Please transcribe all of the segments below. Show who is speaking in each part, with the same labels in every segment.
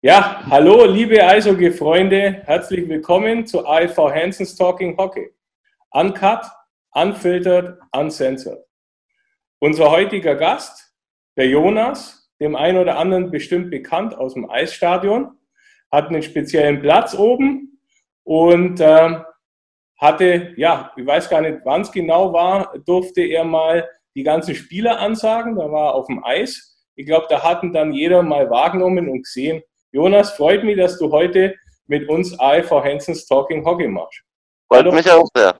Speaker 1: Ja, hallo liebe Eishockey-Freunde, herzlich willkommen zu AFV Hansons Talking Hockey. Uncut, unfiltered, uncensored. Unser heutiger Gast, der Jonas, dem einen oder anderen bestimmt bekannt aus dem Eisstadion, hat einen speziellen Platz oben und äh, hatte, ja, ich weiß gar nicht, wann es genau war, durfte er mal die ganzen Spieler ansagen, da war er auf dem Eis. Ich glaube, da hatten dann jeder mal wahrgenommen und gesehen, Jonas, freut mich, dass du heute mit uns AFV Hansons Talking Hockey machst.
Speaker 2: Freut Hallo. mich auch sehr.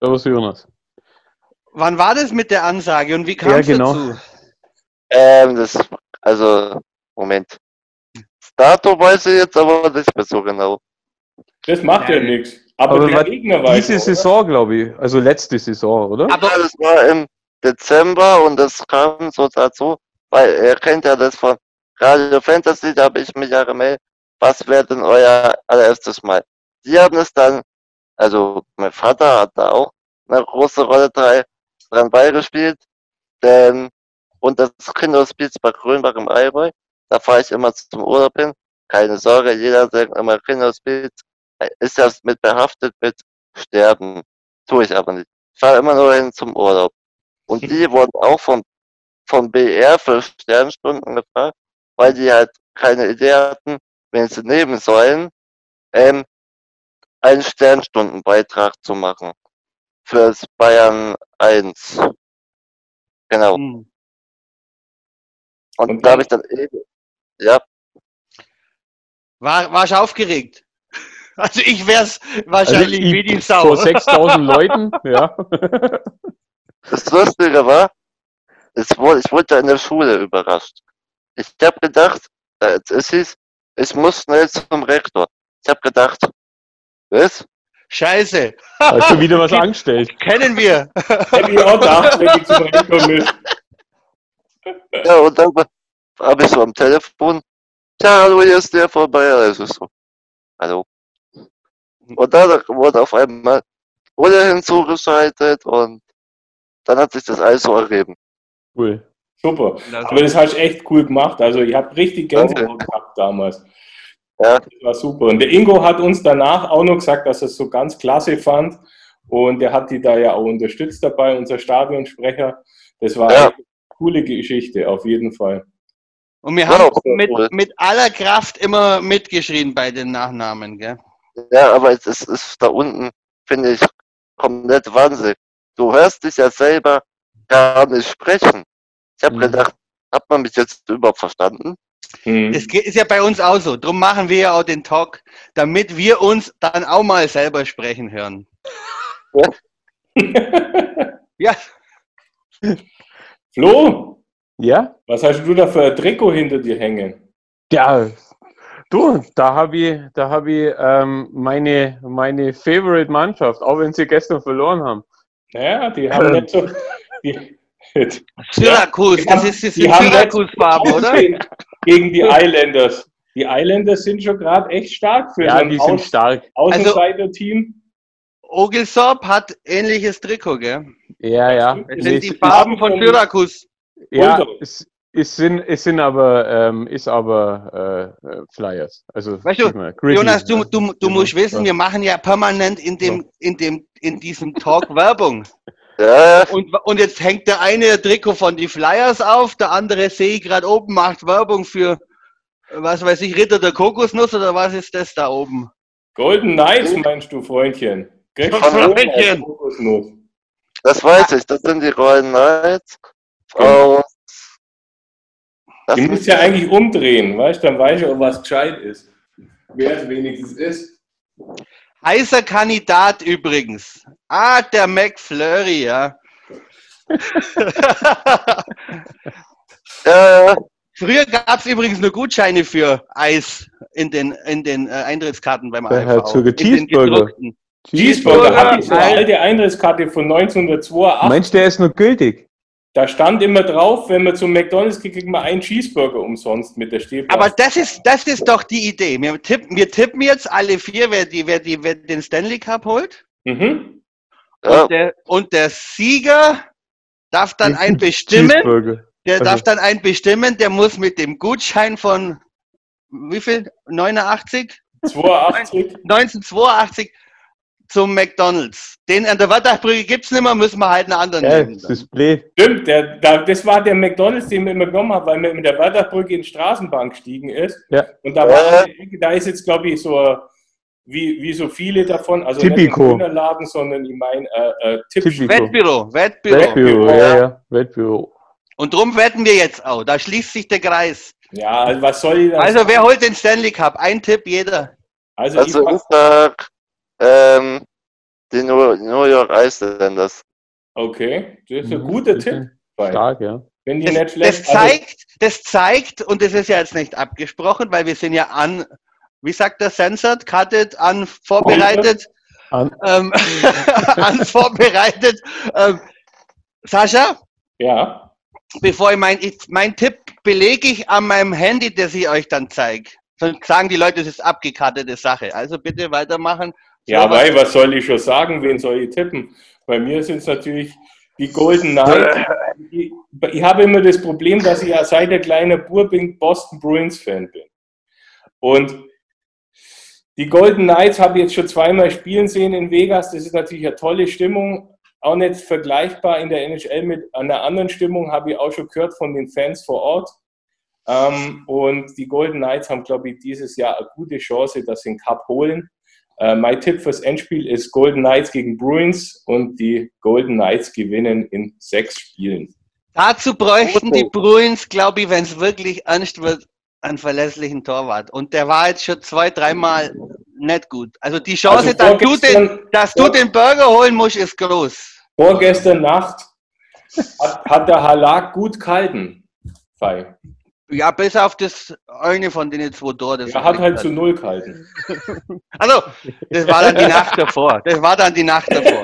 Speaker 3: Servus, Jonas.
Speaker 4: Wann war das mit der Ansage und wie kam es ja, genau. dazu?
Speaker 2: Ähm, das, also, Moment. Das Datum weiß ich jetzt aber nicht mehr so genau.
Speaker 1: Das macht ja, ja nichts.
Speaker 3: Aber, aber der Gegner weiß Diese Saison, glaube ich. Also letzte Saison, oder?
Speaker 2: Aber ja, das war im Dezember und das kam so dazu, weil er kennt ja das von Radio Fantasy, da habe ich mich ja gemeldet, was wäre denn euer allererstes Mal? Die haben es dann, also mein Vater hat da auch eine große Rolle dran beigespielt, denn und das Kinderhospiz bei Grünbach im Allgäu, da fahre ich immer zum Urlaub hin. Keine Sorge, jeder sagt immer Kinderhospiz, ist ja mit behaftet mit Sterben. Tue ich aber nicht. Ich fahre immer nur hin zum Urlaub. Und die wurden auch vom, vom BR für Sternstunden gefragt weil die halt keine Idee hatten, wenn sie nehmen sollen, ähm, einen Sternstundenbeitrag zu machen. Fürs Bayern 1. Genau. Hm. Und, Und da habe ich dann eben, ja.
Speaker 4: War, war ich aufgeregt? Also ich wäre es wahrscheinlich also wie die Sau.
Speaker 3: Vor 6000 Leuten, ja.
Speaker 2: Das Lustige war, es wurde, ich wurde in der Schule überrascht. Ich habe gedacht, äh, es hieß, ich muss schnell zum Rektor. Ich habe gedacht, was?
Speaker 4: Scheiße.
Speaker 3: Hast du wieder was angestellt?
Speaker 4: Kennen wir.
Speaker 1: Hätte ich auch gedacht, wenn ich zum Rektor will.
Speaker 2: Ja, und dann habe ich so am Telefon, ja, hallo, hier ist der vorbei. Also so, hallo. Und dann wurde auf einmal Ulle hinzugeschaltet und dann hat sich das alles so ergeben.
Speaker 1: Cool. Super. Aber das hast du echt cool gemacht. Also ich habe richtig Gänsehaut gehabt damals. Ja. Das war super. Und der Ingo hat uns danach auch noch gesagt, dass er es so ganz klasse fand. Und der hat die da ja auch unterstützt dabei, unser Stadionsprecher. Das war ja. eine coole Geschichte, auf jeden Fall.
Speaker 4: Und wir haben mit, mit aller Kraft immer mitgeschrien bei den Nachnamen, gell?
Speaker 2: Ja, aber es ist, ist da unten, finde ich, komplett Wahnsinn. Du hörst dich ja selber gar nicht sprechen. Ich habe mhm. gedacht, hat man mich jetzt überhaupt verstanden?
Speaker 4: Mhm. Das ist ja bei uns auch so. Darum machen wir ja auch den Talk, damit wir uns dann auch mal selber sprechen hören.
Speaker 1: Ja. ja. Flo? Ja? Was hast du da für ein Trikot hinter dir hängen?
Speaker 3: Ja, du, da habe ich, da hab ich ähm, meine, meine Favorite-Mannschaft, auch wenn sie gestern verloren haben.
Speaker 1: Ja, die haben nicht so. Die,
Speaker 4: Syrakus, das ist das Syrakus-Farben, oder?
Speaker 1: Gegen die Islanders. Die Islanders sind schon gerade echt stark für
Speaker 3: ja, so ein die sind Aus stark.
Speaker 1: Außenseiter-Team.
Speaker 4: Also, Ogelsorb hat ähnliches Trikot, gell?
Speaker 3: Ja, ja.
Speaker 4: Das sind die Farben von Syrakus.
Speaker 3: Ja, es, es, sind, es sind aber, ähm, ist aber äh, Flyers. Also,
Speaker 4: weißt du, mal, Jonas, du, du, du musst wissen, wir machen ja permanent in, dem, in, dem, in diesem Talk Werbung. Ja. Und, und jetzt hängt der eine Trikot von die Flyers auf, der andere sehe ich gerade oben, macht Werbung für, was weiß ich, Ritter der Kokosnuss oder was ist das da oben?
Speaker 1: Golden Knights meinst du, Freundchen?
Speaker 2: Freundchen. Das weiß ich, das sind die Golden Knights. Genau.
Speaker 1: Die muss ja eigentlich umdrehen, weißt du, dann weiß ich auch, was gescheit ist. Wer es wenigstens ist.
Speaker 4: Heißer Kandidat übrigens. Ah, der McFlurry, ja. äh, früher gab es übrigens nur Gutscheine für Eis in den, in den äh, Eintrittskarten beim
Speaker 3: AFV. Halt sogar Cheeseburger.
Speaker 1: Cheeseburger ich so eine alte Eintrittskarte von 1982.
Speaker 3: Meinst du, der ist noch gültig?
Speaker 1: Da stand immer drauf, wenn man zum McDonalds geht, kriegt man einen Cheeseburger umsonst mit der Stehplatte.
Speaker 4: Aber das ist, das ist doch die Idee. Wir tippen, wir tippen jetzt alle vier, wer, die, wer, die, wer den Stanley Cup holt. Mhm. Und, der, und der Sieger darf dann ein bestimmen. Der also. darf dann ein bestimmen, der muss mit dem Gutschein von wie viel? 89?
Speaker 1: 82.
Speaker 4: 1982 zum McDonalds. Den an der Wattachbrücke gibt es nicht mehr, müssen wir halt einen anderen
Speaker 3: Ja,
Speaker 4: nehmen.
Speaker 3: das ist blöd.
Speaker 1: Stimmt, der, da, das war der McDonalds, den wir immer genommen haben, weil man mit der Wörterbrücke in die Straßenbahn gestiegen ist.
Speaker 3: Ja.
Speaker 1: Und da, war, da ist jetzt, glaube ich, so wie, wie so viele davon, also
Speaker 3: Tipico.
Speaker 1: nicht ein Dönerladen, sondern ich meine äh, äh, Tipp
Speaker 3: Tipico.
Speaker 4: Wettbüro, Wettbüro.
Speaker 3: Wettbüro, ja, ja, Wettbüro.
Speaker 4: Und drum wetten wir jetzt auch. Da schließt sich der Kreis.
Speaker 1: Ja, also was soll ich da
Speaker 4: Also
Speaker 1: sagen?
Speaker 4: wer holt den Stanley Cup? Ein Tipp jeder.
Speaker 1: Also,
Speaker 2: Also
Speaker 1: ich,
Speaker 2: ich sag, ähm, die New, New York Islanders.
Speaker 1: okay, das ist ein
Speaker 3: Mhm,
Speaker 1: guter
Speaker 3: das
Speaker 1: Tipp.
Speaker 3: Stark, ja.
Speaker 1: wenn die
Speaker 4: Das,
Speaker 1: nicht
Speaker 4: das
Speaker 1: schlecht also,
Speaker 4: zeigt, das zeigt, und das ist ja jetzt nicht abgesprochen, weil wir sind ja an, wie sagt der Censored, cutted, an vorbereitet,
Speaker 3: An,
Speaker 4: ähm, an vorbereitet. Ähm, Sascha,
Speaker 1: ja,
Speaker 4: bevor ich mein, ich, mein Tipp belege ich an meinem Handy, das ich euch dann zeige. Sonst sagen die Leute, das ist abgekattete Sache. Also bitte weitermachen.
Speaker 1: Ja, weil, was soll ich schon sagen, wen soll ich tippen? Bei mir sind es natürlich die Golden Knights. Ich, ich habe immer das Problem, dass ich ja seit der kleine Bub bin, Boston Bruins Fan bin. Und die Golden Knights habe ich jetzt schon zweimal spielen sehen in Vegas. Das ist natürlich eine tolle Stimmung. Auch nicht vergleichbar in der NHL mit einer anderen Stimmung, habe ich auch schon gehört von den Fans vor Ort. Ähm, und die Golden Knights haben, glaube ich, dieses Jahr eine gute Chance, dass sie den Cup holen. Äh, mein Tipp fürs Endspiel ist Golden Knights gegen Bruins und die Golden Knights gewinnen in sechs Spielen.
Speaker 4: Dazu bräuchten die Bruins, glaube ich, wenn es wirklich ernst wird, einen verlässlichen Torwart. Und der war jetzt schon zwei, dreimal nicht gut. Also die Chance,
Speaker 1: Also
Speaker 4: dass, du den, dass du den Burger holen musst, ist groß.
Speaker 1: Vorgestern Nacht hat, hat der Halak gut gehalten. Fei.
Speaker 4: Ja, bis auf das eine von den zwei Tore. das
Speaker 1: Er hat halt zu null gehalten.
Speaker 4: Also, das war dann die Nacht davor. Das war dann die Nacht davor.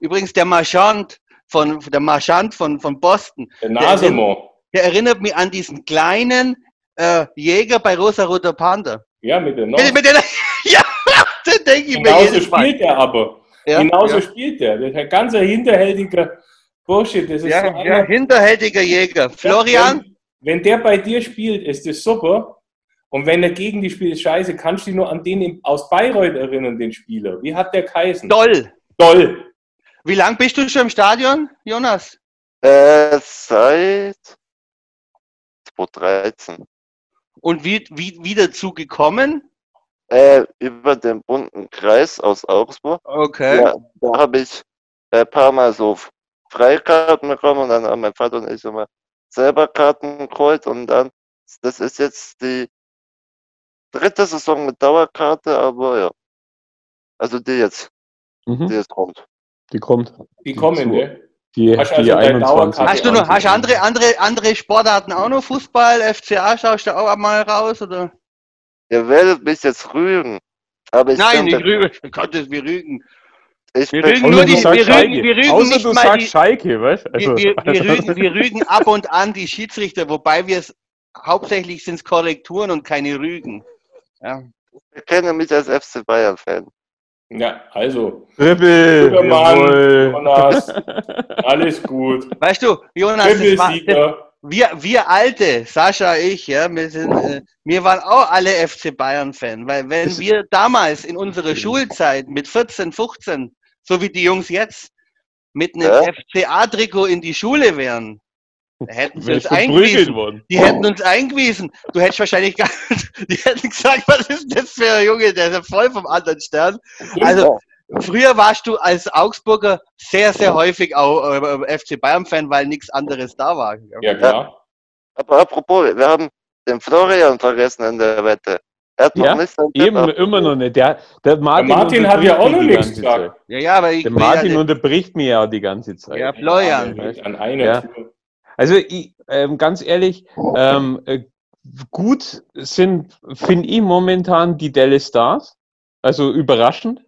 Speaker 4: Übrigens, der Marchand von, der Marchand von, von Boston,
Speaker 1: Der Nasemo.
Speaker 4: der erinnert mich an diesen kleinen äh, Jäger bei Rosa-Roter Panther.
Speaker 1: Ja, mit der
Speaker 4: Mit,
Speaker 1: Nos.
Speaker 4: mit der, ja, den denke ich mir
Speaker 1: Genauso
Speaker 4: jedes Mal.
Speaker 1: spielt er aber.
Speaker 4: Ja,
Speaker 1: Genauso
Speaker 4: ja.
Speaker 1: spielt er. Ein ganzer hinterhältiger Bullshit. Das ist so
Speaker 4: Ja,
Speaker 1: einer,
Speaker 4: ja, hinterhältiger Jäger. Florian,
Speaker 1: Wenn, wenn der bei dir spielt, ist das super. Und wenn er gegen die spielt, ist scheiße. Kannst du dich nur an den aus Bayreuth erinnern, den Spieler? Wie hat der geheißen?
Speaker 4: doll.
Speaker 1: Doll.
Speaker 4: Wie lange bist du schon im Stadion, Jonas?
Speaker 2: Äh, seit 2013.
Speaker 4: Und wie, wie, wie dazu gekommen?
Speaker 2: Äh, über den bunten Kreis aus Augsburg.
Speaker 4: Okay.
Speaker 2: Ja, da habe ich ein paar Mal so Freikarten bekommen und dann haben mein Vater und ich immer selber Karten geholt und dann, das ist jetzt die dritte Saison mit Dauerkarte, aber ja. Also die jetzt, die
Speaker 3: mhm,
Speaker 2: jetzt kommt.
Speaker 3: die kommt.
Speaker 1: Die kommende.
Speaker 3: Die,
Speaker 1: Hast
Speaker 3: die
Speaker 1: also deine
Speaker 3: 21.
Speaker 1: Dauerkarte?
Speaker 4: Hast du noch, hast du andere, andere, andere Sportarten auch noch? Fußball, FCA, schaust du auch mal raus? Oder?
Speaker 2: Ihr werdet mich jetzt rügen. Aber ich
Speaker 4: Nein, nicht rügen. Gottes, wir rügen.
Speaker 2: Ich
Speaker 4: Wir rügen nur die, wir rügen, wir rügen
Speaker 3: Außer
Speaker 4: nicht
Speaker 3: du
Speaker 4: mal
Speaker 3: sagst
Speaker 4: die,
Speaker 3: Schalke, weißt du?
Speaker 4: wir, wir, wir, rügen, wir rügen ab und an die Schiedsrichter, wobei wir es hauptsächlich sind es Korrekturen und keine Rügen. Ja.
Speaker 2: ich kenne mich als FC Bayern-Fan.
Speaker 1: Ja, also.
Speaker 3: Jawohl.
Speaker 1: Jonas, alles gut.
Speaker 4: Weißt du, Jonas, das war, wir, wir Alte, Sascha, ich, ja, wir, sind, äh, wir waren auch alle FC Bayern-Fan, weil wenn wir damals in unserer Schulzeit mit 14, 15, so wie die Jungs jetzt, mit einem
Speaker 2: Ja.
Speaker 4: FCA-Trikot in die Schule wären, da hätten sie uns eingewiesen.
Speaker 3: worden.
Speaker 4: Die hätten uns eingewiesen. Du hättest wahrscheinlich gar die hätten gesagt, was ist das für ein Junge, der ist ja voll vom anderen Stern. Also, früher warst du als Augsburger sehr, sehr häufig auch äh, FC Bayern-Fan, weil nichts anderes da war.
Speaker 1: Ja, klar.
Speaker 2: Aber apropos, wir haben den Florian vergessen in der Wette. Er hat noch
Speaker 3: Ja,
Speaker 2: nicht
Speaker 3: Eben,
Speaker 2: ab-
Speaker 3: immer noch nicht. Der, der
Speaker 1: Der
Speaker 3: Martin,
Speaker 1: Martin hat ja auch noch nichts gesagt.
Speaker 4: Ja, ja, aber ich
Speaker 3: Der Martin
Speaker 4: ja,
Speaker 3: unterbricht mich ja die ganze Zeit.
Speaker 4: ja, Florian.
Speaker 1: An einer
Speaker 3: Ja.
Speaker 1: Tür.
Speaker 3: Also ich, ähm, ganz ehrlich, ähm, äh, gut sind, finde ich momentan die Dallas Stars. Also überraschend.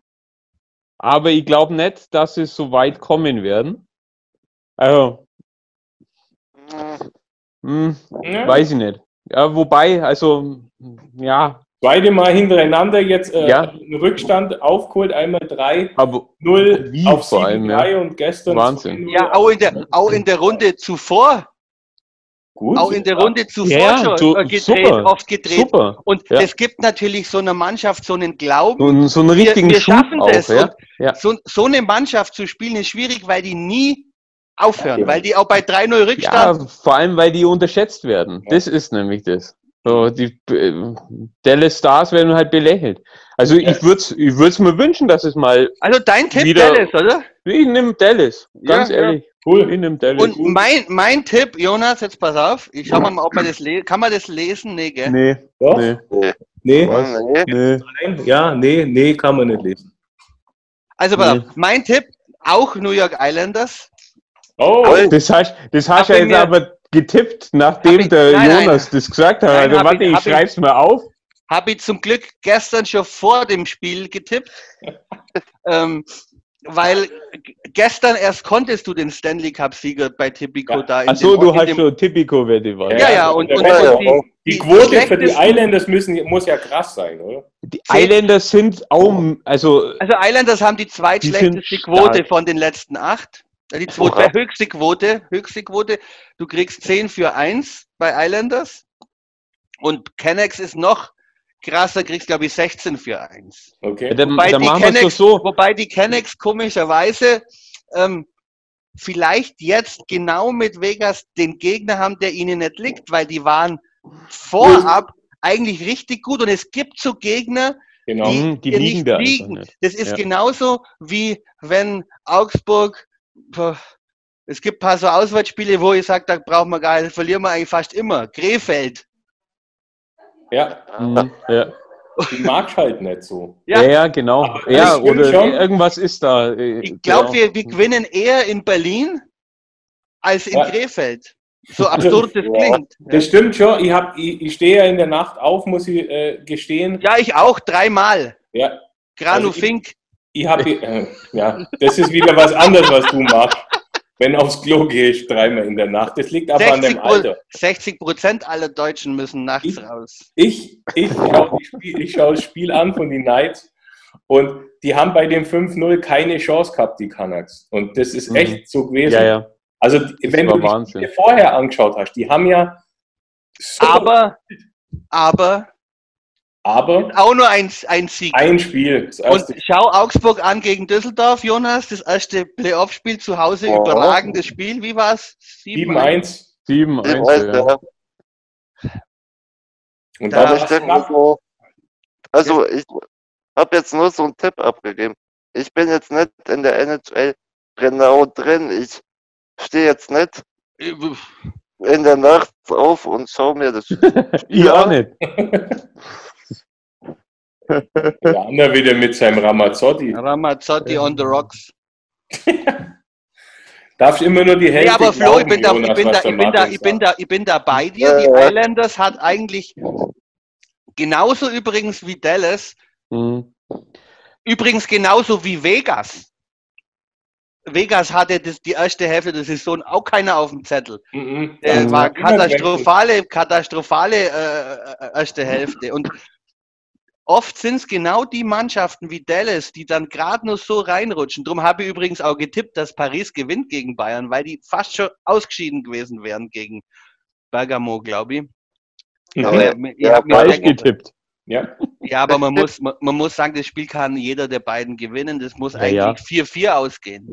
Speaker 3: Aber ich glaube nicht, dass sie so weit kommen werden. Also,
Speaker 2: Hm,
Speaker 3: hm,
Speaker 1: Ja.
Speaker 3: weiß ich nicht. Ja, wobei, also, ja,
Speaker 1: Beide Mal hintereinander jetzt äh,
Speaker 3: Ja.
Speaker 1: einen Rückstand aufgeholt, einmal 3-0
Speaker 3: aber wie
Speaker 1: auf
Speaker 3: vor allem,
Speaker 1: 7-3
Speaker 3: ja.
Speaker 1: und gestern
Speaker 3: Wahnsinn.
Speaker 1: 2-0.
Speaker 4: Ja, auch in, der, auch in der Runde zuvor Gut, auch in der Runde zuvor ja, schon du, gedreht, super, oft gedreht. Super, und ja. es gibt natürlich so einer Mannschaft so einen Glauben.
Speaker 3: Und so einen richtigen
Speaker 4: wir, wir schaffen auch, das. Ja? Ja. So, so eine Mannschaft zu spielen ist schwierig, weil die nie aufhören, weil die auch bei 3-0 Rückstand.
Speaker 3: Ja, vor allem, weil die unterschätzt werden. Das ist nämlich das. So, die äh, Dallas Stars werden halt belächelt. Also ich würde es ich würd's mir wünschen, dass es mal.
Speaker 4: Also dein Tipp wieder, Dallas, oder?
Speaker 3: Ich nehme Dallas, ganz ja, ehrlich. Ja.
Speaker 4: Cool. Ich nehme Dallas. Und mein, mein Tipp, Jonas, jetzt pass auf, ich schau mal, ob man das lesen kann. man das lesen? Nee, gell?
Speaker 3: Nee.
Speaker 1: Doch? Nee. Nee. nee. nee. Nein, ja, nee, nee, kann man nicht lesen.
Speaker 4: Also pass nee. auf, mein Tipp, auch New York Islanders.
Speaker 3: Oh, das hast, das hast ja jetzt aber getippt, nachdem ich, der nein, Jonas nein, das gesagt hat. Nein, also warte, ich, ich schreib's ich, mal auf.
Speaker 4: Habe ich zum Glück gestern schon vor dem Spiel getippt. ähm, weil gestern erst konntest du den Stanley Cup-Sieger bei Tipico
Speaker 3: ja. da. Achso, du hast schon Tipico-Wette.
Speaker 4: Ja, ja, ja, und, und,
Speaker 1: und die, die, Quote für die Islanders müssen, muss ja krass sein, oder?
Speaker 3: Die Islanders sind auch, also...
Speaker 4: Also Islanders haben die zweitschlechteste Quote von den letzten acht. Die zweite, höchste Quote, höchste Quote. Du kriegst 10 für 1 bei Islanders. Und Kennex ist noch krasser, kriegst glaube ich 16 für 1.
Speaker 3: Okay. dann, wobei, dann die Kennex,
Speaker 4: so. wobei die Kennex komischerweise ähm, vielleicht jetzt genau mit Vegas den Gegner haben, der ihnen nicht liegt, weil die waren vorab eigentlich richtig gut und es gibt so Gegner, genau. die, mhm, die liegen nicht liegen. Nicht. Das ist ja. genauso wie wenn Augsburg es gibt ein paar so Auswärtsspiele, wo ich sage, da brauchen wir gar nicht, verlieren wir eigentlich fast immer. Krefeld.
Speaker 1: Ja. Mhm. ja. Die mag halt nicht so.
Speaker 3: Ja, ja genau. ja, oder schon. irgendwas ist da.
Speaker 4: Äh, ich glaube, wir, wir gewinnen eher in Berlin als in ja. Krefeld. So absurd das klingt.
Speaker 1: Das stimmt schon. Ich, ich, ich stehe ja in der Nacht auf, muss ich äh, gestehen.
Speaker 4: Ja, ich auch dreimal.
Speaker 1: Ja.
Speaker 4: Granu also Fink
Speaker 1: ich habe, äh, ja, das ist wieder was anderes, was du machst. Wenn aufs Klo gehst, dreimal in der Nacht. Das liegt aber an dem Alter.
Speaker 4: 60 Prozent aller Deutschen müssen nachts
Speaker 1: ich,
Speaker 4: raus.
Speaker 1: Ich, ich schaue schau das Spiel an von den Knights und die haben bei dem 5-0 keine Chance gehabt, die Canucks. Und das ist mhm. echt mhm. so gewesen.
Speaker 3: Ja, ja.
Speaker 1: Also, das wenn du dir vorher angeschaut hast, die haben ja.
Speaker 4: So aber, aber
Speaker 1: aber
Speaker 4: auch nur ein, ein Sieg.
Speaker 1: Ein Spiel.
Speaker 4: Und schau Augsburg an gegen Düsseldorf, Jonas. Das erste Playoff-Spiel zu Hause. Oh. Überragendes Spiel. Wie war es?
Speaker 1: 7-1.
Speaker 3: 7-1. Ja.
Speaker 2: Und da ich denke so, also ich habe jetzt nur so einen Tipp abgegeben. Ich bin jetzt nicht in der NHL genau drin. Ich stehe jetzt nicht äh, in der Nacht auf und schaue mir das
Speaker 3: Spiel Ich auch nicht.
Speaker 1: Der andere wieder mit seinem Ramazzotti.
Speaker 4: Ramazzotti on the rocks.
Speaker 1: Darfst immer nur die Hälfte. Ja,
Speaker 4: aber Flo, ich bin, da, ich, bin da, ich, bin da, ich, bin da, ich bin da bei dir. Die Islanders hat eigentlich genauso übrigens wie Dallas. Mhm. Übrigens genauso wie Vegas. Vegas hatte das, die erste Hälfte der Saison auch keiner auf dem Zettel. Mhm. Äh, war katastrophale, katastrophale äh, äh, erste Hälfte. Und Oft sind es genau die Mannschaften wie Dallas, die dann gerade nur so reinrutschen. Darum habe ich übrigens auch getippt, dass Paris gewinnt gegen Bayern, weil die fast schon ausgeschieden gewesen wären gegen Bergamo, glaube ich.
Speaker 3: Ja, aber ich, ich habe mir getippt.
Speaker 4: Ja. ja, aber man muss, man, man, muss sagen, das Spiel kann jeder der beiden gewinnen. Das muss ja, eigentlich 4-4 ja. ausgehen.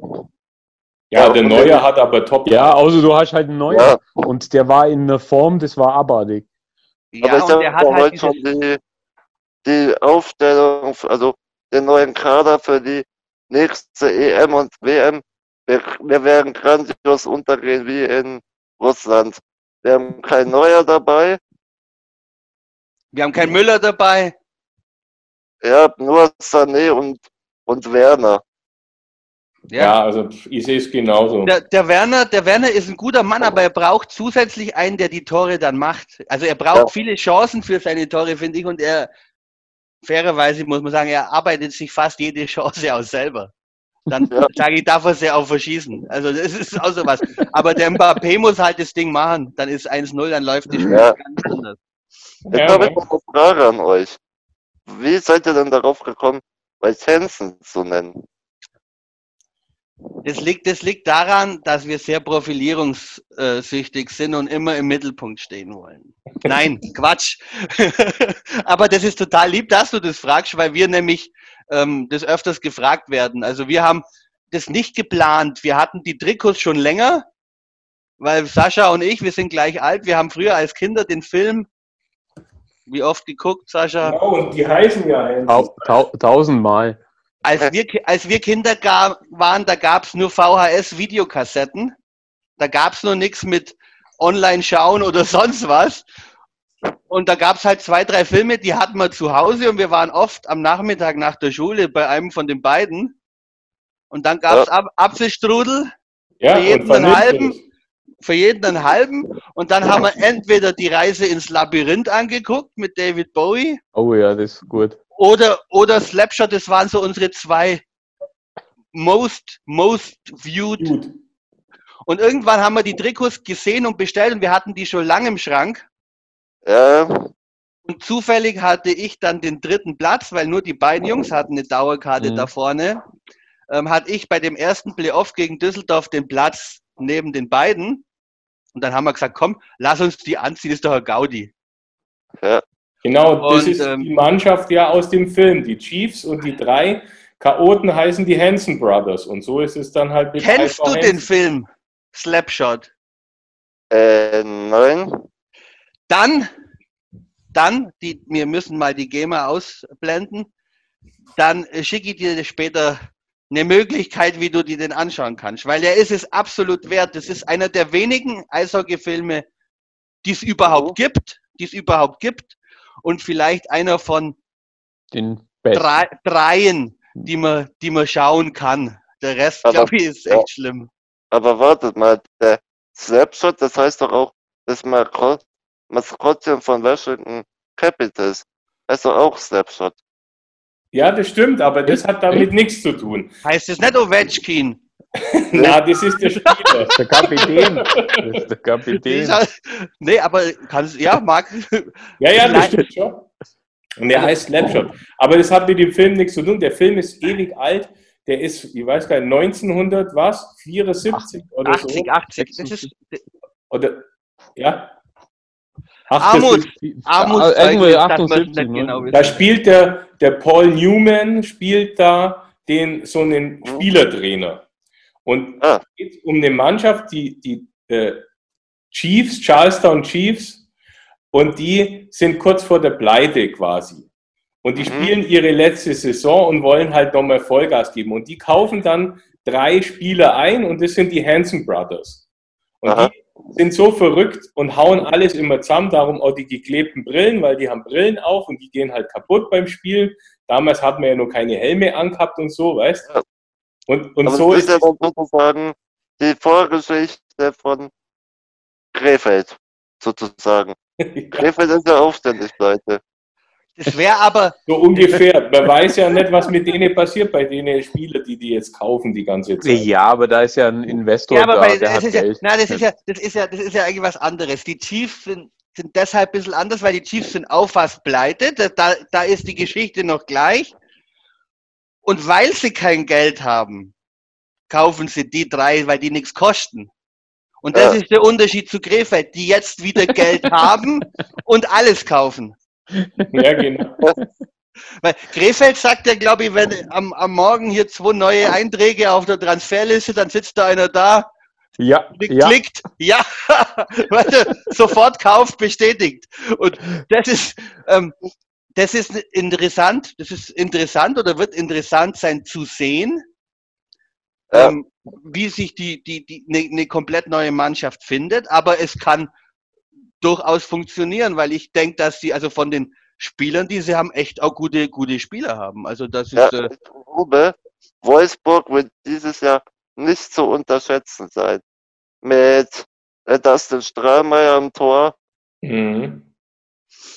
Speaker 1: Ja, der Neuer hat aber top.
Speaker 3: Ja, außer du hast halt einen Neuer. Ja. Und der war in einer Form, das war abartig.
Speaker 2: Ja, aber und der hat halt schon die, Aufstellung, also den neuen Kader für die nächste EM und WM. Wir, wir werden grandios untergehen wie in Russland. Wir haben kein Neuer dabei.
Speaker 4: Wir haben keinen Müller dabei.
Speaker 2: Ja, nur Sané und, und Werner.
Speaker 1: Ja. ja, also ich sehe es genauso.
Speaker 4: Der, der, Werner, der Werner ist ein guter Mann, aber er braucht zusätzlich einen, der die Tore dann macht. Also er braucht ja. viele Chancen für seine Tore, finde ich, und er, fairerweise muss man sagen, er arbeitet sich fast jede Chance aus selber. Dann ja. sage ich, darf er sie auch verschießen. Also das ist auch so was. Aber der Mbappé muss halt das Ding machen. Dann ist 1-0, dann läuft die Spiel ja. ganz anders.
Speaker 2: Jetzt ja, habe ich noch eine Frage an euch. Wie seid ihr denn darauf gekommen, bei Hansen zu nennen?
Speaker 4: Das liegt, das liegt daran, dass wir sehr profilierungssüchtig sind und immer im Mittelpunkt stehen wollen. Nein, Quatsch. Aber das ist total lieb, dass du das fragst, weil wir nämlich ähm, das öfters gefragt werden. Also wir haben das nicht geplant. Wir hatten die Trikots schon länger, weil Sascha und ich, wir sind gleich alt. Wir haben früher als Kinder den Film wie oft geguckt, Sascha?
Speaker 1: Genau, und die heißen ja
Speaker 3: tau tausendmal.
Speaker 4: Als wir, als wir Kinder waren, da gab es nur VHS-Videokassetten. Da gab es noch nichts mit online schauen oder sonst was. Und da gab es halt zwei, drei Filme, die hatten wir zu Hause und wir waren oft am Nachmittag nach der Schule bei einem von den beiden. Und dann gab es ja. Apfelstrudel
Speaker 1: ja, für jeden einen halben,
Speaker 4: für jeden einen halben. Und dann haben wir entweder die Reise ins Labyrinth angeguckt mit David Bowie.
Speaker 3: Oh ja, das ist gut.
Speaker 4: Oder, oder Slapshot, das waren so unsere zwei most, most viewed. Gut. Und irgendwann haben wir die Trikots gesehen und bestellt und wir hatten die schon lange im Schrank. Ja. Und zufällig hatte ich dann den dritten Platz, weil nur die beiden Jungs hatten eine Dauerkarte mhm. da vorne. Ähm, hatte ich bei dem ersten Playoff gegen Düsseldorf den Platz neben den beiden. Und dann haben wir gesagt, komm, lass uns die anziehen, ist doch ein Gaudi.
Speaker 1: Ja. Genau, das und, ist ähm, die Mannschaft ja aus dem Film. Die Chiefs und die drei Chaoten heißen die Hanson Brothers. Und so ist es dann halt
Speaker 4: mit Kennst du den Film Slapshot?
Speaker 2: Äh, nein.
Speaker 4: Dann, dann, die, wir müssen mal die GEMA ausblenden. Dann schicke ich dir später eine Möglichkeit, wie du dir den anschauen kannst, weil er ist es absolut wert. Das ist einer der wenigen Eishockey-Filme, die es überhaupt oh. gibt, die es überhaupt gibt und vielleicht einer von
Speaker 3: den
Speaker 4: drei, dreien, die man, die man schauen kann. Der Rest, glaube ich, ist echt ja. schlimm.
Speaker 2: Aber wartet mal, der Snapshot, das heißt doch auch das Maskottchen von Washington Capitals. Heißt doch auch Snapshot.
Speaker 1: Ja, das stimmt, aber das hat damit nichts zu tun.
Speaker 4: Heißt es nicht Ovechkin?
Speaker 1: Na, das ist der Spieler.
Speaker 3: Der Kapitän. Das ist der Kapitän.
Speaker 4: Nee, aber kannst ja, Marc.
Speaker 1: Ja, ja, das stimmt schon. Und der heißt Snapshot. Aber das hat mit dem Film nichts zu tun. Der Film ist ewig alt. Der ist, ich weiß gar nicht, 1900 was? 74 oder
Speaker 4: 80, so? 80, 80. Das ist,
Speaker 1: oder, ja?
Speaker 4: Armut. Armut.
Speaker 3: Irgendwo 78. Genau
Speaker 1: da spielt der, der Paul Newman, spielt da den, so einen Spielertrainer. Und ah. es geht um eine Mannschaft, die, die äh, Chiefs, Charlestown Chiefs, und die sind kurz vor der Pleite quasi. Und die mhm. spielen ihre letzte Saison und wollen halt nochmal Vollgas geben. Und die kaufen dann drei Spieler ein und das sind die Hanson Brothers. Und Aha. die sind so verrückt und hauen alles immer zusammen, darum auch die geklebten Brillen, weil die haben Brillen auf und die gehen halt kaputt beim Spielen. Damals hat man ja noch keine Helme angehabt und so, weißt du?
Speaker 2: Und, und so ist ja sozusagen die Vorgeschichte von Krefeld, sozusagen. ja. Krefeld ist ja aufständig, Leute.
Speaker 4: Das wäre aber.
Speaker 1: So ungefähr. Man weiß ja nicht, was mit denen passiert, bei denen Spieler, die die jetzt kaufen die ganze Zeit.
Speaker 3: Ja, aber da ist ja ein Investor ja, aber da,
Speaker 4: bei, der hat ist Geld. Ja, na, das ist ja, das ist ja, das ist ja eigentlich was anderes. Die Chiefs sind, sind deshalb ein bisschen anders, weil die Chiefs sind auch fast pleite. Da, da ist die Geschichte noch gleich. Und weil sie kein Geld haben, kaufen sie die drei, weil die nichts kosten. Und das ja. ist der Unterschied zu Krefeld, die jetzt wieder Geld haben und alles kaufen.
Speaker 1: Ja, genau.
Speaker 4: Weil Krefeld sagt ja, glaube ich, wenn am, am Morgen hier zwei neue Einträge auf der Transferliste, dann sitzt da einer da,
Speaker 3: ja,
Speaker 4: klickt, ja, ja sofort Kauf bestätigt. Und das ist, ähm, das ist interessant, das ist interessant oder wird interessant sein zu sehen, ja. ähm, wie sich die, die, die, eine, eine komplett neue Mannschaft findet. Aber es kann durchaus funktionieren, weil ich denke, dass sie also von den Spielern, die sie haben, echt auch gute, gute Spieler haben. Also das ist. Ja,
Speaker 2: äh, glaube, Wolfsburg wird dieses Jahr nicht zu unterschätzen sein. Mit äh, Dustin Strahlmeier am Tor.
Speaker 1: Mhm.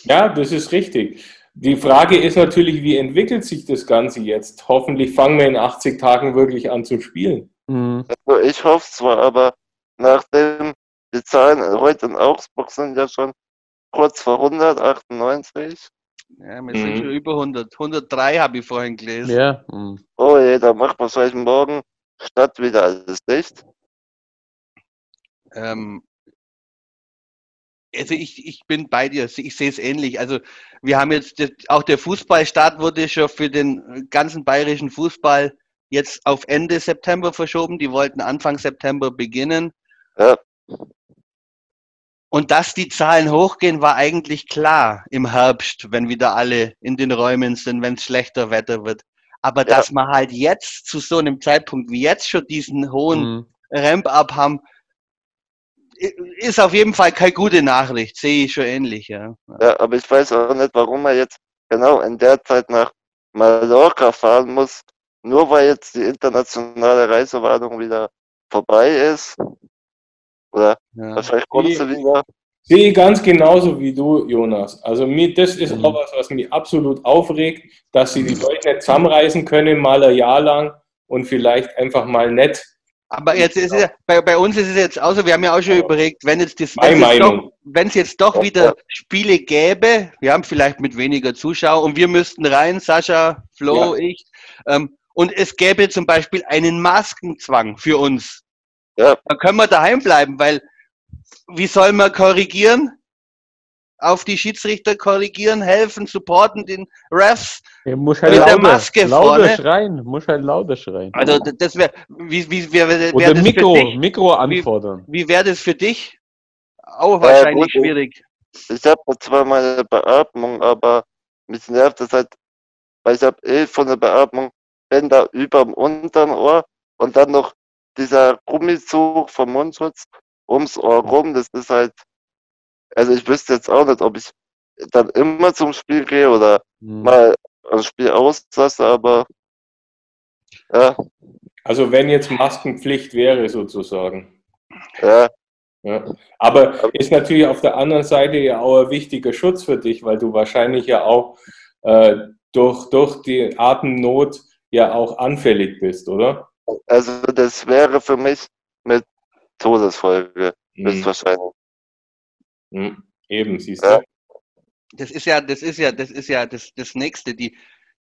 Speaker 1: Ja, das ist richtig. Die Frage ist natürlich, wie entwickelt sich das Ganze jetzt? Hoffentlich fangen wir in 80 Tagen wirklich an zu spielen.
Speaker 2: Mhm. Also ich hoffe zwar, aber nachdem die Zahlen heute in Augsburg sind ja schon kurz vor 198.
Speaker 4: Ja, wir sind mhm. schon über 100. 103 habe ich vorhin gelesen.
Speaker 3: Ja. Mhm.
Speaker 2: Oh je, da macht wahrscheinlich morgen Stadt wieder alles dicht?
Speaker 4: Ähm, also ich, ich bin bei dir, ich sehe es ähnlich. Also wir haben jetzt, auch der Fußballstart wurde schon für den ganzen bayerischen Fußball jetzt auf Ende September verschoben. Die wollten Anfang September beginnen. Ja. Und dass die Zahlen hochgehen, war eigentlich klar im Herbst, wenn wieder alle in den Räumen sind, wenn es schlechter Wetter wird. Aber ja. dass wir halt jetzt zu so einem Zeitpunkt wie jetzt schon diesen hohen mhm. Ramp-up haben, ist auf jeden Fall keine gute Nachricht, sehe ich schon ähnlich, ja.
Speaker 2: Ja, aber ich weiß auch nicht, warum er jetzt genau in der Zeit nach Mallorca fahren muss, nur weil jetzt die internationale Reisewarnung wieder vorbei ist. Oder ja. wahrscheinlich kommt sie wieder.
Speaker 1: Sehe ich ganz genauso wie du, Jonas. Also mir, das ist mhm. auch was, was mich absolut aufregt, dass sie die Leute nicht zusammenreisen können, mal ein Jahr lang und vielleicht einfach mal nett
Speaker 4: aber jetzt ist es, bei, bei uns ist es jetzt auch so, wir haben ja auch schon überlegt, wenn jetzt das, wenn es, es jetzt doch wieder Spiele gäbe, wir haben vielleicht mit weniger Zuschauer und wir müssten rein, Sascha, Flo, ja. ich, ähm, und es gäbe zum Beispiel einen Maskenzwang für uns. Ja. Dann können wir daheim bleiben, weil wie soll man korrigieren? Auf die Schiedsrichter korrigieren, helfen, supporten den Refs
Speaker 3: ja, muss halt mit lauter, der Maske lauter vorne. schreien, muss halt lauter schreien.
Speaker 4: Also das wäre, wie, wie wär, wär
Speaker 3: Oder das Mikro, für dich? Mikro anfordern.
Speaker 4: Wie, wie wäre das für dich? Auch wahrscheinlich ja, schwierig.
Speaker 2: Ich habe zwar meine Beatmung, aber mich nervt das halt, weil ich habe eh von der Beatmung Bänder überm unteren Ohr und dann noch dieser Gummizug vom Mundschutz ums Ohr rum, das ist halt also ich wüsste jetzt auch nicht, ob ich dann immer zum Spiel gehe oder hm. mal ein Spiel auslasse, aber ja.
Speaker 1: Also wenn jetzt Maskenpflicht wäre sozusagen.
Speaker 2: Ja.
Speaker 1: ja. Aber ist natürlich auf der anderen Seite ja auch ein wichtiger Schutz für dich, weil du wahrscheinlich ja auch äh, durch, durch die Atemnot ja auch anfällig bist, oder?
Speaker 2: Also das wäre für mich mit Todesfolge, mhm. höchstwahrscheinlich.
Speaker 1: Hm, eben, siehst du.
Speaker 4: Das ist ja, das ist ja, das ist ja das, das nächste. Die,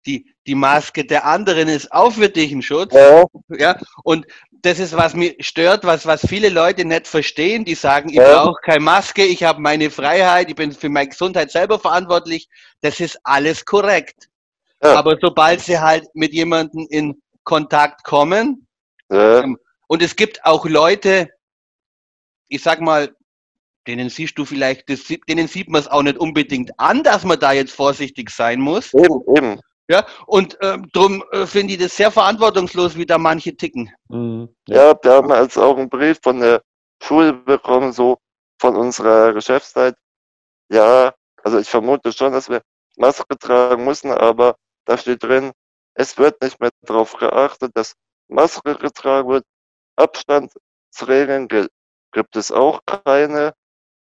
Speaker 4: die, die Maske der anderen ist auch für dich ein Schutz. Ja. ja. Und das ist, was mich stört, was, was viele Leute nicht verstehen. Die sagen, ich ja. brauche keine Maske, ich habe meine Freiheit, ich bin für meine Gesundheit selber verantwortlich. Das ist alles korrekt. Ja. Aber sobald sie halt mit jemandem in Kontakt kommen, ja. Ähm, und es gibt auch Leute, ich sag mal, denen siehst du vielleicht, das, denen sieht man es auch nicht unbedingt an, dass man da jetzt vorsichtig sein muss.
Speaker 2: Eben, eben.
Speaker 4: Ja, und ähm, darum äh, finde ich das sehr verantwortungslos, wie da manche ticken.
Speaker 2: Mhm. Ja. ja, wir haben jetzt auch einen Brief von der Schule bekommen, so von unserer Geschäftszeit. Ja, also ich vermute schon, dass wir Maske tragen müssen, aber da steht drin, es wird nicht mehr darauf geachtet, dass Maske getragen wird. Abstandsregeln gibt es auch keine.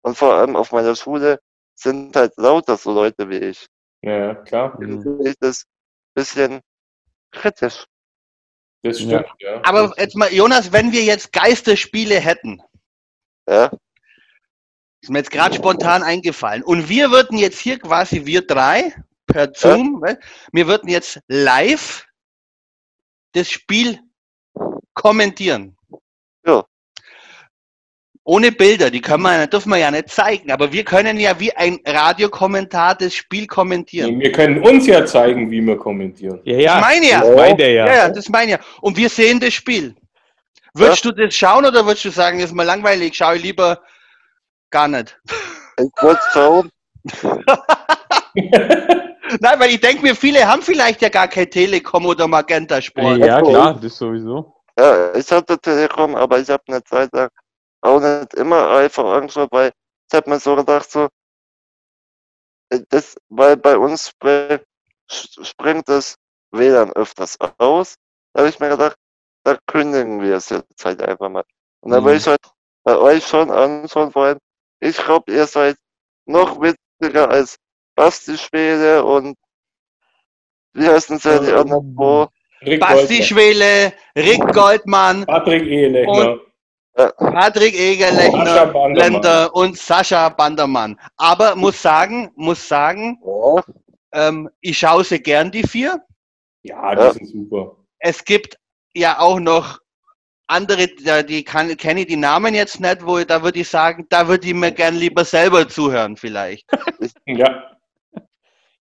Speaker 2: Und vor allem auf meiner Schule sind halt lauter so Leute wie ich.
Speaker 1: Ja, klar.
Speaker 2: Finde ich das ein bisschen kritisch.
Speaker 1: Das stimmt, ja.
Speaker 4: ja. Aber jetzt mal, Jonas, wenn wir jetzt Geisterspiele hätten.
Speaker 2: Ja.
Speaker 4: Ist mir jetzt gerade spontan eingefallen. Und wir würden jetzt hier quasi, wir drei, per Zoom, ja. wir würden jetzt live das Spiel kommentieren.
Speaker 2: Ja.
Speaker 4: Ohne Bilder, die können wir, dürfen wir ja nicht zeigen, aber wir können ja wie ein Radiokommentar das Spiel kommentieren.
Speaker 1: Wir können uns ja zeigen, wie wir kommentieren.
Speaker 4: Ja, ja. Das meine ja. Das meine ja. ja, das meine ja. Und wir sehen das Spiel. Würdest ja. du das schauen oder würdest du sagen, ist mal langweilig, schaue ich lieber gar nicht?
Speaker 2: Ich würde schauen.
Speaker 4: Nein, weil ich denke mir, viele haben vielleicht ja gar kein Telekom oder Magenta Sport.
Speaker 3: Ja, klar, das sowieso.
Speaker 2: Ja, ich hatte Telekom, aber ich habe eine Zeit lang auch nicht immer einfach angeschaut, weil ich habe mir so gedacht, so, äh, das, weil bei uns springt, springt das WLAN öfters aus. Da habe ich mir gedacht, da kündigen wir es jetzt halt einfach mal. Und dann mhm. will ich halt bei euch schon anschauen wollen. Ich glaube, ihr seid noch witziger als Basti Schwede und wie heißen sie die anderen?
Speaker 4: Basti Schwele, Rick Goldmann,
Speaker 1: Patrick Ehelechner.
Speaker 4: Patrick Egerlechner und Sascha Bandermann. Aber muss sagen, muss sagen, oh. ähm, ich schaue sie gern, die vier.
Speaker 1: Ja, die ja. sind super.
Speaker 4: Es gibt ja auch noch andere, die kann, kenne ich die Namen jetzt nicht, wo da würde ich sagen, da würde ich mir gern lieber selber zuhören, vielleicht.
Speaker 1: ja.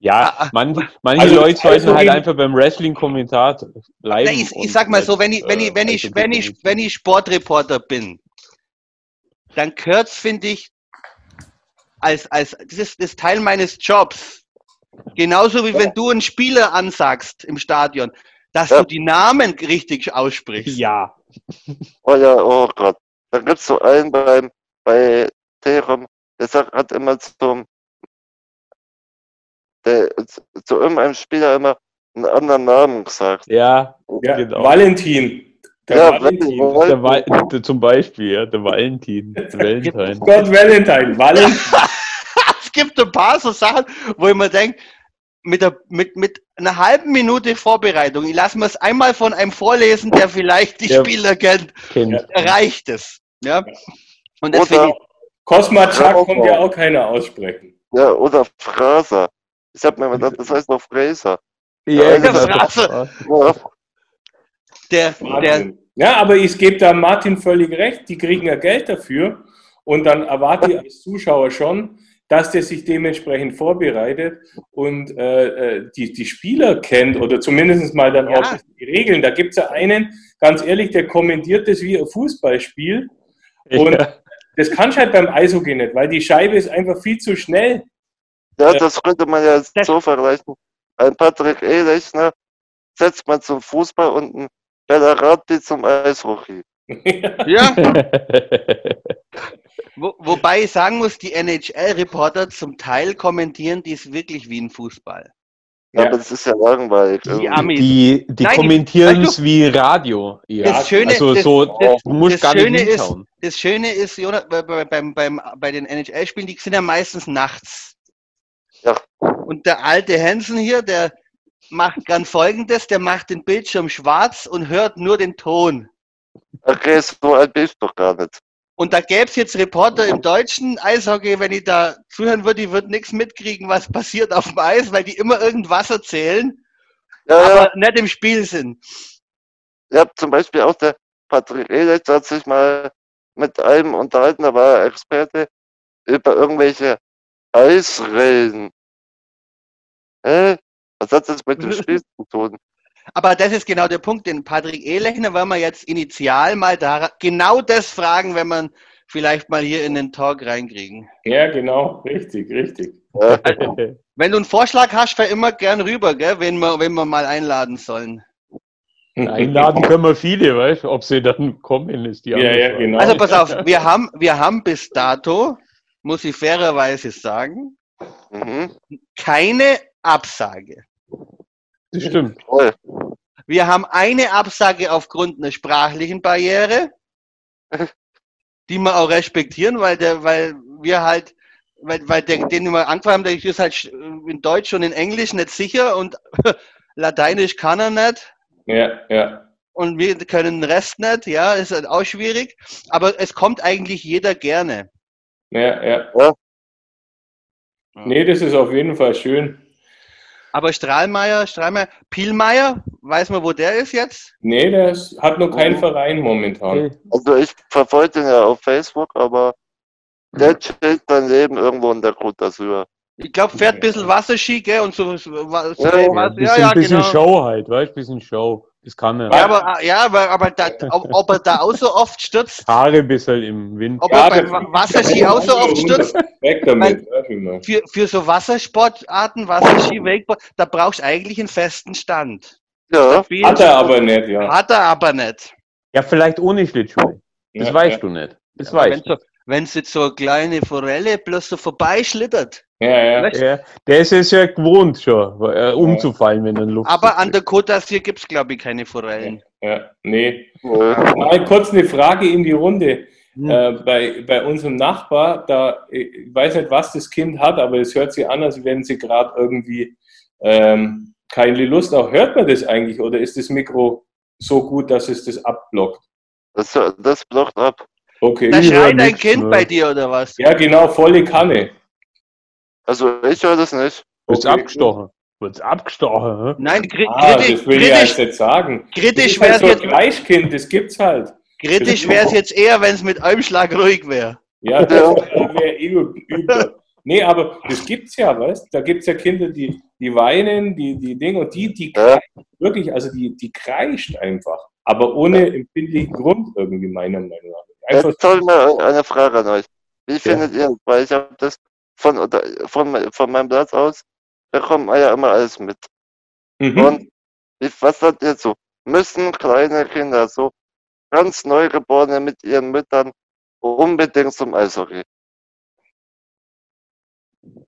Speaker 3: Ja, ah, ah. man, manche also, Leute sollten also halt einfach beim Wrestling-Kommentar bleiben.
Speaker 4: ich, ich sag mal so, wenn ich, wenn ich, wenn ich, wenn ich, wenn ich Sportreporter bin, dann gehört's, finde ich, als, als, das ist, das ist Teil meines Jobs. Genauso wie wenn du einen Spieler ansagst im Stadion, dass ja. du die Namen richtig aussprichst.
Speaker 3: Ja.
Speaker 2: Oh ja, oh Gott. Da gibt's so einen beim, bei Terum, der sagt, hat immer zum, der, zu irgendeinem Spieler immer einen anderen Namen gesagt.
Speaker 3: Ja,
Speaker 1: ja genau. Valentin.
Speaker 3: Der ja, Valentin. Der Val der, zum Beispiel, ja, der Valentin. Der
Speaker 1: Valentine. Gott, Valentine. Valentin.
Speaker 4: es gibt ein paar so Sachen, wo ich mir denke, mit, der, mit, mit einer halben Minute Vorbereitung, ich lasse mir es einmal von einem vorlesen, der vielleicht die der Spieler kennt, kennt. reicht es. Ja?
Speaker 1: Und deswegen. Cosma Chuck kommt ja auch keiner aussprechen.
Speaker 2: Ja, oder Fraser. Ich habe mir gedacht, das heißt noch Fraser.
Speaker 4: Ja, der Fraser. Ja.
Speaker 1: Der, der, ja, aber ich gebe da Martin völlig recht, die kriegen ja Geld dafür und dann erwarte ich als Zuschauer schon, dass der sich dementsprechend vorbereitet und äh, äh, die, die Spieler kennt oder zumindest mal dann ja. auch die Regeln. Da gibt es ja einen, ganz ehrlich, der kommentiert das wie ein Fußballspiel. Und ja. das kannst du halt beim Eishockey nicht, weil die Scheibe ist einfach viel zu schnell.
Speaker 2: Ja, das könnte man ja so vergleichen. Ein Patrick Ehlechner setzt man zum Fußball und ein Bellarati zum Eishockey.
Speaker 4: ja. Wo, wobei ich sagen muss, die NHL-Reporter zum Teil kommentieren dies wirklich wie ein Fußball.
Speaker 2: Ja, aber das ist ja langweilig.
Speaker 3: Die, Amis. die, die kommentieren es wie Radio.
Speaker 4: Ja. Das Schöne, also das, so, das, du musst gar Schöne nicht ist, Das Schöne ist, Jonas, bei, beim, beim, bei den NHL-Spielen, die sind ja meistens nachts. Ja. Und der alte Hansen hier, der macht ganz folgendes, der macht den Bildschirm schwarz und hört nur den Ton.
Speaker 2: Okay, so alt bist du doch gar nicht.
Speaker 4: Und da gäbe es jetzt Reporter im deutschen Eishockey, wenn ich da zuhören würde, die würden nichts mitkriegen, was passiert auf dem Eis, weil die immer irgendwas erzählen, ja, aber ja. nicht im Spiel sind.
Speaker 2: Ja, zum Beispiel auch der Patrick Ehlitz hat sich mal mit einem unterhalten, da war er Experte über irgendwelche Eisregeln. Hä? Was hat das mit dem Spiel zu tun?
Speaker 4: Aber das ist genau der Punkt, den Patrick Ehlechner wenn wir jetzt initial mal da genau das fragen, wenn man vielleicht mal hier in den Talk reinkriegen.
Speaker 1: Ja, genau, richtig, richtig.
Speaker 4: Also, wenn du einen Vorschlag hast, fahr immer gern rüber, gell, wenn wir, wenn wir mal einladen sollen.
Speaker 3: Einladen können wir viele, weißt Ob sie dann kommen, ist die
Speaker 4: andere ja, ja, genau. Also pass auf, wir haben, wir haben bis dato, muss ich fairerweise sagen, mhm. keine Absage.
Speaker 3: Das stimmt.
Speaker 4: Wir haben eine Absage aufgrund einer sprachlichen Barriere, die wir auch respektieren, weil der, weil wir halt, weil, weil der, den wir angefangen haben, der ist halt in Deutsch und in Englisch nicht sicher und Lateinisch kann er nicht.
Speaker 1: Ja, ja.
Speaker 4: Und wir können den Rest nicht, ja, ist halt auch schwierig. Aber es kommt eigentlich jeder gerne.
Speaker 1: Ja, ja. ja. Nee, das ist auf jeden Fall schön.
Speaker 4: Aber Strahlmeier, Strahlmeier, Pielmeier, weiß man, wo der ist jetzt?
Speaker 1: Nee, der ist, hat noch keinen Verein momentan.
Speaker 2: Also ich verfolge ihn ja auf Facebook, aber der chillt sein Leben irgendwo in der Côte d'Azur.
Speaker 4: Ich glaube, fährt ein bisschen Wasserski, gell? Und so, so
Speaker 3: ja, was, ja, ja, bisschen genau. Show halt, weißt du, bisschen Show. Das kann er.
Speaker 4: Ja, aber, ja, aber, aber da, ob, ob, er da auch so oft stürzt.
Speaker 3: Haare ein bisschen im Wind.
Speaker 4: Ob ja, er beim Wasserski auch so oft stürzt. Weg damit. Für, für so Wassersportarten, Wasserski, Wakeboard, da brauchst du eigentlich einen festen Stand.
Speaker 1: Ja. Hat er aber nicht, ja.
Speaker 4: Hat er aber nicht.
Speaker 3: Ja, vielleicht ohne Schlittschuhe. Das ja, weißt ja. du nicht. Das ja, weißt
Speaker 4: du. Wenn es jetzt so eine kleine Forelle bloß so vorbeischlittert.
Speaker 3: Ja, ja. ja. Der ist es ja gewohnt schon, äh, umzufallen, wenn er Luft
Speaker 4: Aber an der Côte d'Azur gibt es, glaube ich, keine Forellen.
Speaker 1: Ja, nee. Mal kurz eine Frage in die Runde. Hm. Äh, bei, bei unserem Nachbar, da, ich weiß nicht, was das Kind hat, aber es hört sich an, als wenn sie gerade irgendwie ähm, keine Lust auch. Hört man das eigentlich oder ist das Mikro so gut, dass es das abblockt?
Speaker 2: Das, das blockt ab.
Speaker 4: Okay. Da schreit ein Kind mehr. bei dir oder was?
Speaker 1: Ja, genau, volle Kanne.
Speaker 2: Also ich höre das nicht.
Speaker 3: Wird's okay. abgestochen? Wird's abgestochen? Hm?
Speaker 4: Nein, kri
Speaker 1: ah, kritisch. Das will ich jetzt nicht sagen.
Speaker 4: Kritisch
Speaker 1: wäre halt so ein Fleischkind, das gibt's halt.
Speaker 4: Kritisch wäre es jetzt eher, wenn es mit einem Schlag ruhig wäre.
Speaker 1: Ja, das wäre wär eh übel. Nee, aber das gibt's ja, weißt Da gibt es ja Kinder, die, die weinen, die, die Dinge und die, die ja. wirklich, also die, die kreischt einfach. Aber ohne empfindlichen Grund irgendwie, meiner Meinung nach.
Speaker 2: Einfach Jetzt soll mal eine Frage an euch. Wie findet ja. ihr, weil ich habe das von, von, von meinem Platz aus, bekommt man ja immer alles mit. Mhm. Und was sagt ihr so? Müssen kleine Kinder, so ganz Neugeborene mit ihren Müttern unbedingt zum Eishockey?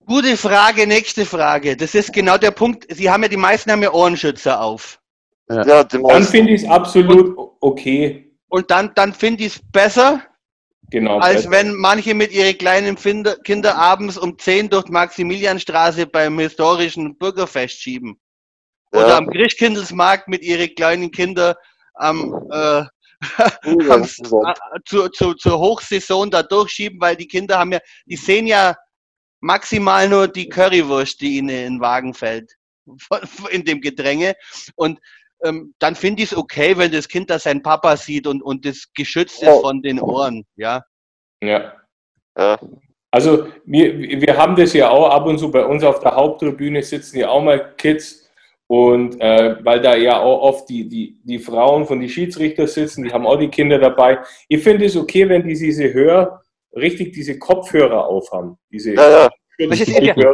Speaker 4: Gute Frage, nächste Frage. Das ist genau der Punkt. Sie haben ja, die meisten haben ja Ohrenschützer auf.
Speaker 1: Ja, ja dann finde ich es absolut okay.
Speaker 4: Und dann, dann finde ich es besser,
Speaker 1: genau,
Speaker 4: als besser. wenn manche mit ihren kleinen Kinder, Kinder abends um 10 durch Maximilianstraße beim historischen Bürgerfest schieben. Oder ja. am Christkindlesmarkt mit ihren kleinen Kindern am, äh, am, äh, zu, zu, zur Hochsaison da durchschieben, weil die Kinder haben ja, die sehen ja maximal nur die Currywurst, die ihnen in den Wagen fällt in dem Gedränge. Und ähm, dann finde ich es okay, wenn das Kind da seinen Papa sieht und, und das geschützt ist von den Ohren, ja.
Speaker 1: Ja. ja. Also wir, wir haben das ja auch ab und zu bei uns auf der Haupttribüne sitzen ja auch mal Kids und äh, weil da ja auch oft die, die, die Frauen von den Schiedsrichter sitzen, die haben auch die Kinder dabei. Ich finde es okay, wenn die diese Hör, richtig diese Kopfhörer aufhaben. Diese ja, ja.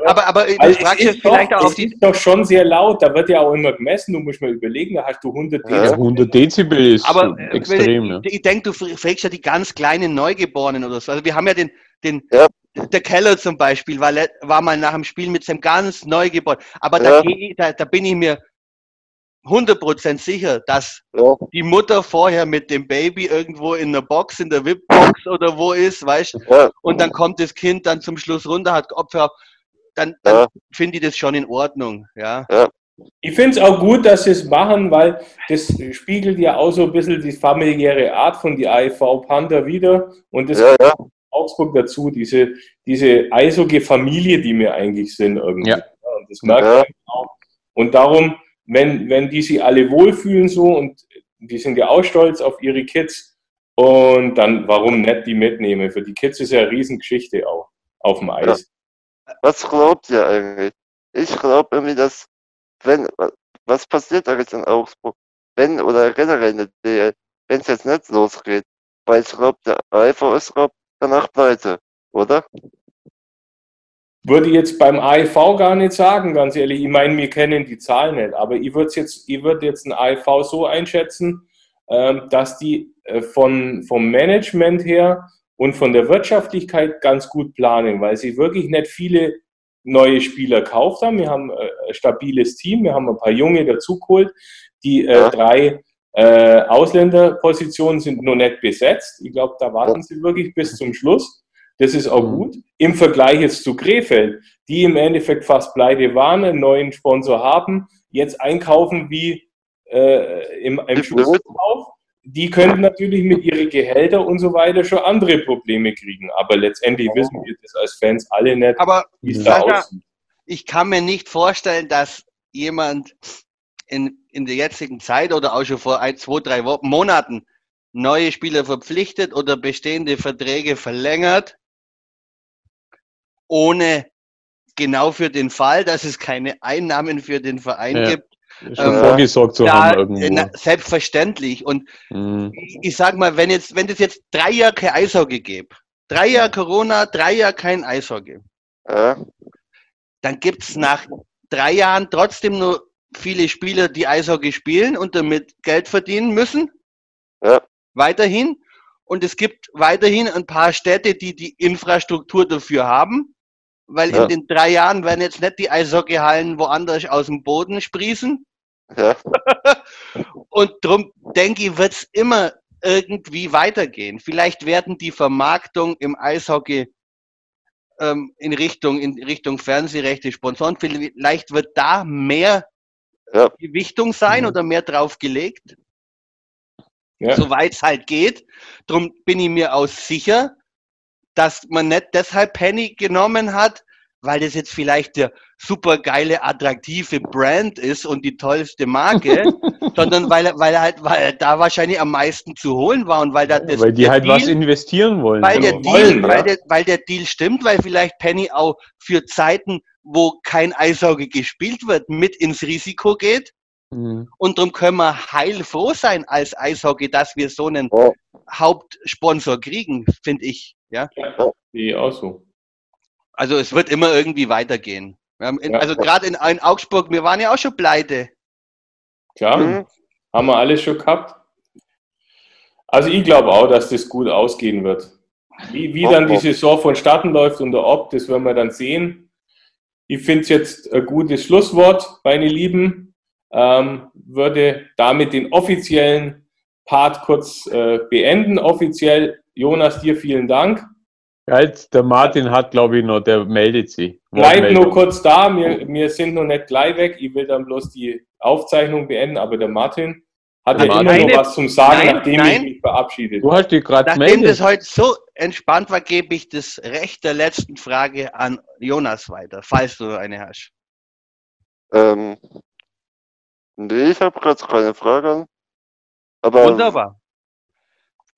Speaker 4: Aber, aber ich
Speaker 1: also frage jetzt vielleicht auch auf die. ist doch schon sehr laut, da wird ja auch immer gemessen, du musst mal überlegen, da hast du 100
Speaker 3: Dezibel. Ja, 100 Dezibel ist aber, äh, extrem.
Speaker 4: Ich, ja. ich denke, du fragst ja die ganz kleinen Neugeborenen oder so. Also wir haben ja den, den ja. der Keller zum Beispiel, war, war mal nach dem Spiel mit seinem ganz Neugeborenen. Aber da, da, da bin ich mir 100% sicher, dass ja. die Mutter vorher mit dem Baby irgendwo in der Box, in der VIP-Box oder wo ist, weißt ja. Und dann kommt das Kind dann zum Schluss runter, hat Opfer, dann, dann ja. finde ich das schon in Ordnung, ja.
Speaker 1: Ich finde es auch gut, dass sie es machen, weil das spiegelt ja auch so ein bisschen die familiäre Art von die AIV Panda wieder und das ja, ja. Augsburg dazu, diese, diese Eishockey-Familie, die wir eigentlich sind irgendwie. Ja. Und das merkt man auch. Und darum, wenn, wenn die sich alle wohlfühlen so und die sind ja auch stolz auf ihre Kids und dann warum nicht die mitnehmen? Für die Kids ist ja eine Riesengeschichte auch auf dem Eis.
Speaker 2: Ja. Was glaubt ihr eigentlich? Ich glaube irgendwie, dass wenn, was passiert eigentlich in Augsburg? Wenn oder generell in der wenn es jetzt nicht losgeht? Weil ich glaube, der Eifer ist glaub, danach pleite, oder?
Speaker 1: Würde ich jetzt beim AIV gar nicht sagen, ganz ehrlich. Ich meine, wir kennen die Zahlen nicht, aber ich würde jetzt, ich würde jetzt ein AIV so einschätzen, ähm, dass die äh, von, vom Management her und von der Wirtschaftlichkeit ganz gut planen, weil sie wirklich nicht viele neue Spieler gekauft haben. Wir haben äh, ein stabiles Team, wir haben ein paar Junge dazugeholt. Die äh, drei äh, Ausländerpositionen sind noch nicht besetzt. Ich glaube, da warten sie wirklich bis zum Schluss. Das ist auch mhm. gut. Im Vergleich jetzt zu Krefeld, die im Endeffekt fast pleite waren, einen neuen Sponsor haben, jetzt einkaufen wie äh, im, im Schlussverkauf. Die könnten natürlich mit ihren Gehältern und so weiter schon andere Probleme kriegen. Aber letztendlich wissen wir das als Fans alle nicht,
Speaker 4: Aber wie es da aussieht. Ich kann mir nicht vorstellen, dass jemand in, in der jetzigen Zeit oder auch schon vor ein, zwei, drei Wochen, Monaten neue Spieler verpflichtet oder bestehende Verträge verlängert ohne genau für den Fall, dass es keine Einnahmen für den Verein ja. gibt.
Speaker 3: Schon ähm, vorgesorgt zu da, haben irgendwo. Na,
Speaker 4: selbstverständlich. Und mhm. ich, ich sag mal, wenn jetzt, wenn das jetzt drei Jahre kein Eishockey gäbe, drei Jahre Corona, drei Jahre kein Eishockey, ja. dann gibt's nach drei Jahren trotzdem nur viele Spieler, die Eishockey spielen und damit Geld verdienen müssen. Ja. Weiterhin. Und es gibt weiterhin ein paar Städte, die die Infrastruktur dafür haben weil ja. in den drei Jahren werden jetzt nicht die Eishockeyhallen woanders aus dem Boden sprießen. Ja. Und darum denke ich, wird es immer irgendwie weitergehen. Vielleicht werden die Vermarktung im Eishockey ähm, in Richtung in Richtung Fernsehrechte, Sponsoren, vielleicht wird da mehr ja. Gewichtung sein mhm. oder mehr drauf gelegt. Ja. Soweit es halt geht. Darum bin ich mir auch sicher, dass man nicht deshalb Penny genommen hat, weil das jetzt vielleicht der super geile, attraktive Brand ist und die tollste Marke, sondern weil, weil halt, weil da wahrscheinlich am meisten zu holen war und weil da
Speaker 3: das, Weil die halt Deal, was investieren wollen.
Speaker 4: Weil der, Deal, wollen, weil, der, weil der Deal stimmt, weil vielleicht Penny auch für Zeiten, wo kein Eishockey gespielt wird, mit ins Risiko geht. Mhm. Und darum können wir heilfroh sein als Eishockey, dass wir so einen oh. Hauptsponsor kriegen, finde ich. Ja,
Speaker 1: ja auch so.
Speaker 4: Also es wird immer irgendwie weitergehen. In, ja. Also gerade in, in, Augsburg, wir waren ja auch schon pleite.
Speaker 1: Klar, mhm. haben wir alles schon gehabt. Also ich glaube auch, dass das gut ausgehen wird. Wie, wie dann die Saison vonstatten läuft und ob, das werden wir dann sehen. Ich finde es jetzt ein gutes Schlusswort, meine Lieben. Ähm, würde damit den offiziellen Part kurz äh, beenden. Offiziell, Jonas, dir vielen Dank.
Speaker 3: Der Martin hat, glaube ich, noch, der meldet sich.
Speaker 1: Bleib nur kurz da, wir, wir sind noch nicht gleich weg. Ich will dann bloß die Aufzeichnung beenden, aber der Martin hat ja immer noch was zum Sagen, nein, nachdem nein. ich mich verabschiedet
Speaker 4: Du hast dich gerade Nachdem das heute so entspannt war, gebe ich das Recht der letzten Frage an Jonas weiter, falls du eine hast.
Speaker 2: Ähm, nee, ich habe gerade keine Frage. Aber
Speaker 4: Wunderbar.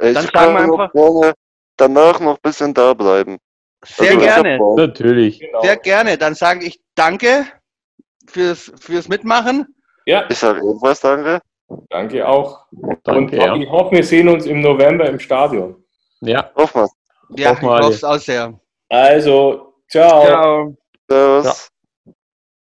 Speaker 2: Ich Dann sagen wir einfach. Gerne, danach noch ein bisschen da bleiben.
Speaker 4: Sehr also, gerne.
Speaker 3: Natürlich.
Speaker 4: Genau. Sehr gerne. Dann sage ich danke fürs, fürs Mitmachen.
Speaker 2: Ja. Ich sage ebenfalls danke.
Speaker 1: Danke auch. Danke, Und ja. ich hoffe, wir sehen uns im November im Stadion.
Speaker 3: Ja.
Speaker 2: Hoffen wir.
Speaker 4: Ja, Hoffen ich hoffe es auch sehr.
Speaker 1: Also, ciao. Ciao. Servus.
Speaker 2: Ciao.